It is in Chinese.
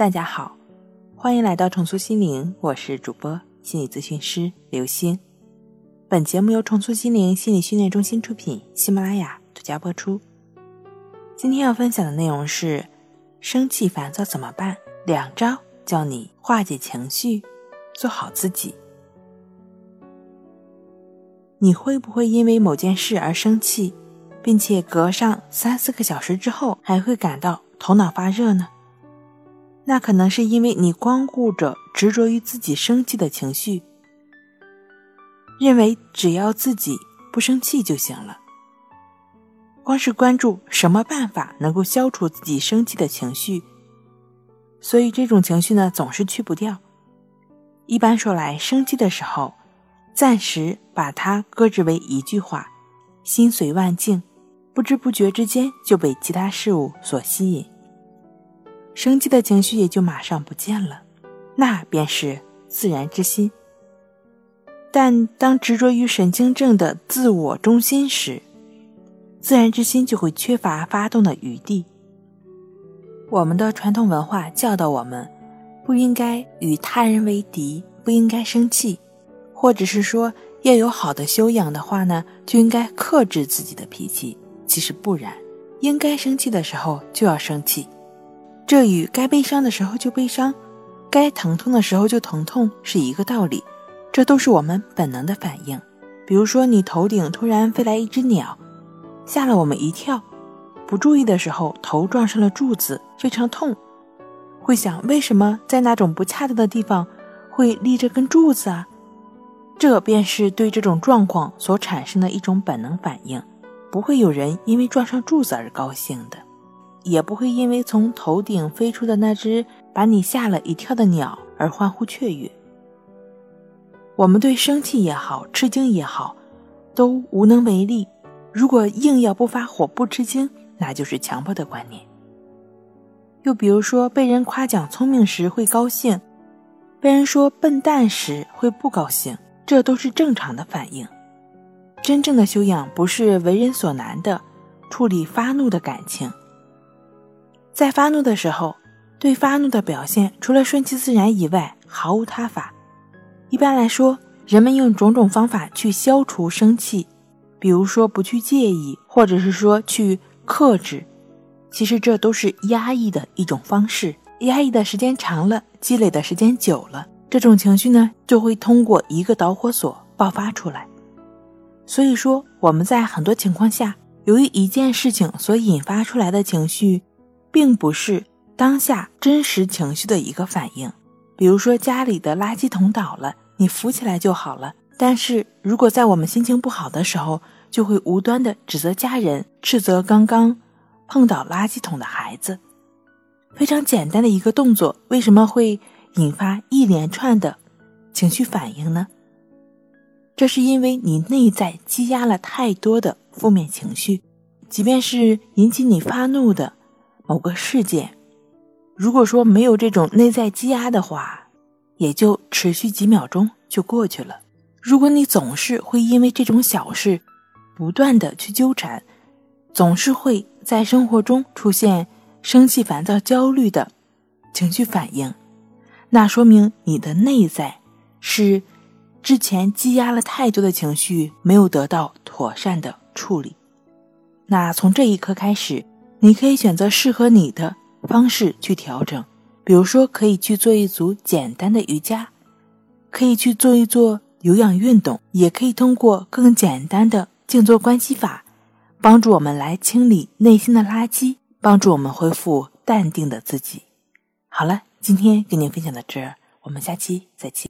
大家好，欢迎来到重塑心灵，我是主播心理咨询师刘星。本节目由重塑心灵心理训练中心出品，喜马拉雅独家播出。今天要分享的内容是：生气烦躁怎么办？两招教你化解情绪，做好自己。你会不会因为某件事而生气，并且隔上三四个小时之后还会感到头脑发热呢？那可能是因为你光顾着执着于自己生气的情绪，认为只要自己不生气就行了。光是关注什么办法能够消除自己生气的情绪，所以这种情绪呢总是去不掉。一般说来，生气的时候，暂时把它搁置为一句话，心随万境，不知不觉之间就被其他事物所吸引。生气的情绪也就马上不见了，那便是自然之心。但当执着于神经症的自我中心时，自然之心就会缺乏发动的余地。我们的传统文化教导我们，不应该与他人为敌，不应该生气，或者是说要有好的修养的话呢，就应该克制自己的脾气。其实不然，应该生气的时候就要生气。这与该悲伤的时候就悲伤，该疼痛的时候就疼痛是一个道理，这都是我们本能的反应。比如说，你头顶突然飞来一只鸟，吓了我们一跳，不注意的时候头撞上了柱子，非常痛，会想为什么在那种不恰当的地方会立着根柱子啊？这便是对这种状况所产生的一种本能反应，不会有人因为撞上柱子而高兴的。也不会因为从头顶飞出的那只把你吓了一跳的鸟而欢呼雀跃。我们对生气也好，吃惊也好，都无能为力。如果硬要不发火、不吃惊，那就是强迫的观念。又比如说，被人夸奖聪明时会高兴，被人说笨蛋时会不高兴，这都是正常的反应。真正的修养不是为人所难的处理发怒的感情。在发怒的时候，对发怒的表现除了顺其自然以外，毫无他法。一般来说，人们用种种方法去消除生气，比如说不去介意，或者是说去克制，其实这都是压抑的一种方式。压抑的时间长了，积累的时间久了，这种情绪呢就会通过一个导火索爆发出来。所以说，我们在很多情况下，由于一件事情所引发出来的情绪。并不是当下真实情绪的一个反应。比如说家里的垃圾桶倒了，你扶起来就好了。但是如果在我们心情不好的时候，就会无端的指责家人，斥责刚刚碰倒垃圾桶的孩子。非常简单的一个动作，为什么会引发一连串的情绪反应呢？这是因为你内在积压了太多的负面情绪，即便是引起你发怒的。某个事件，如果说没有这种内在积压的话，也就持续几秒钟就过去了。如果你总是会因为这种小事不断的去纠缠，总是会在生活中出现生气、烦躁、焦虑的情绪反应，那说明你的内在是之前积压了太多的情绪没有得到妥善的处理。那从这一刻开始。你可以选择适合你的方式去调整，比如说可以去做一组简单的瑜伽，可以去做一做有氧运动，也可以通过更简单的静坐观息法，帮助我们来清理内心的垃圾，帮助我们恢复淡定的自己。好了，今天跟您分享到这儿，我们下期再见。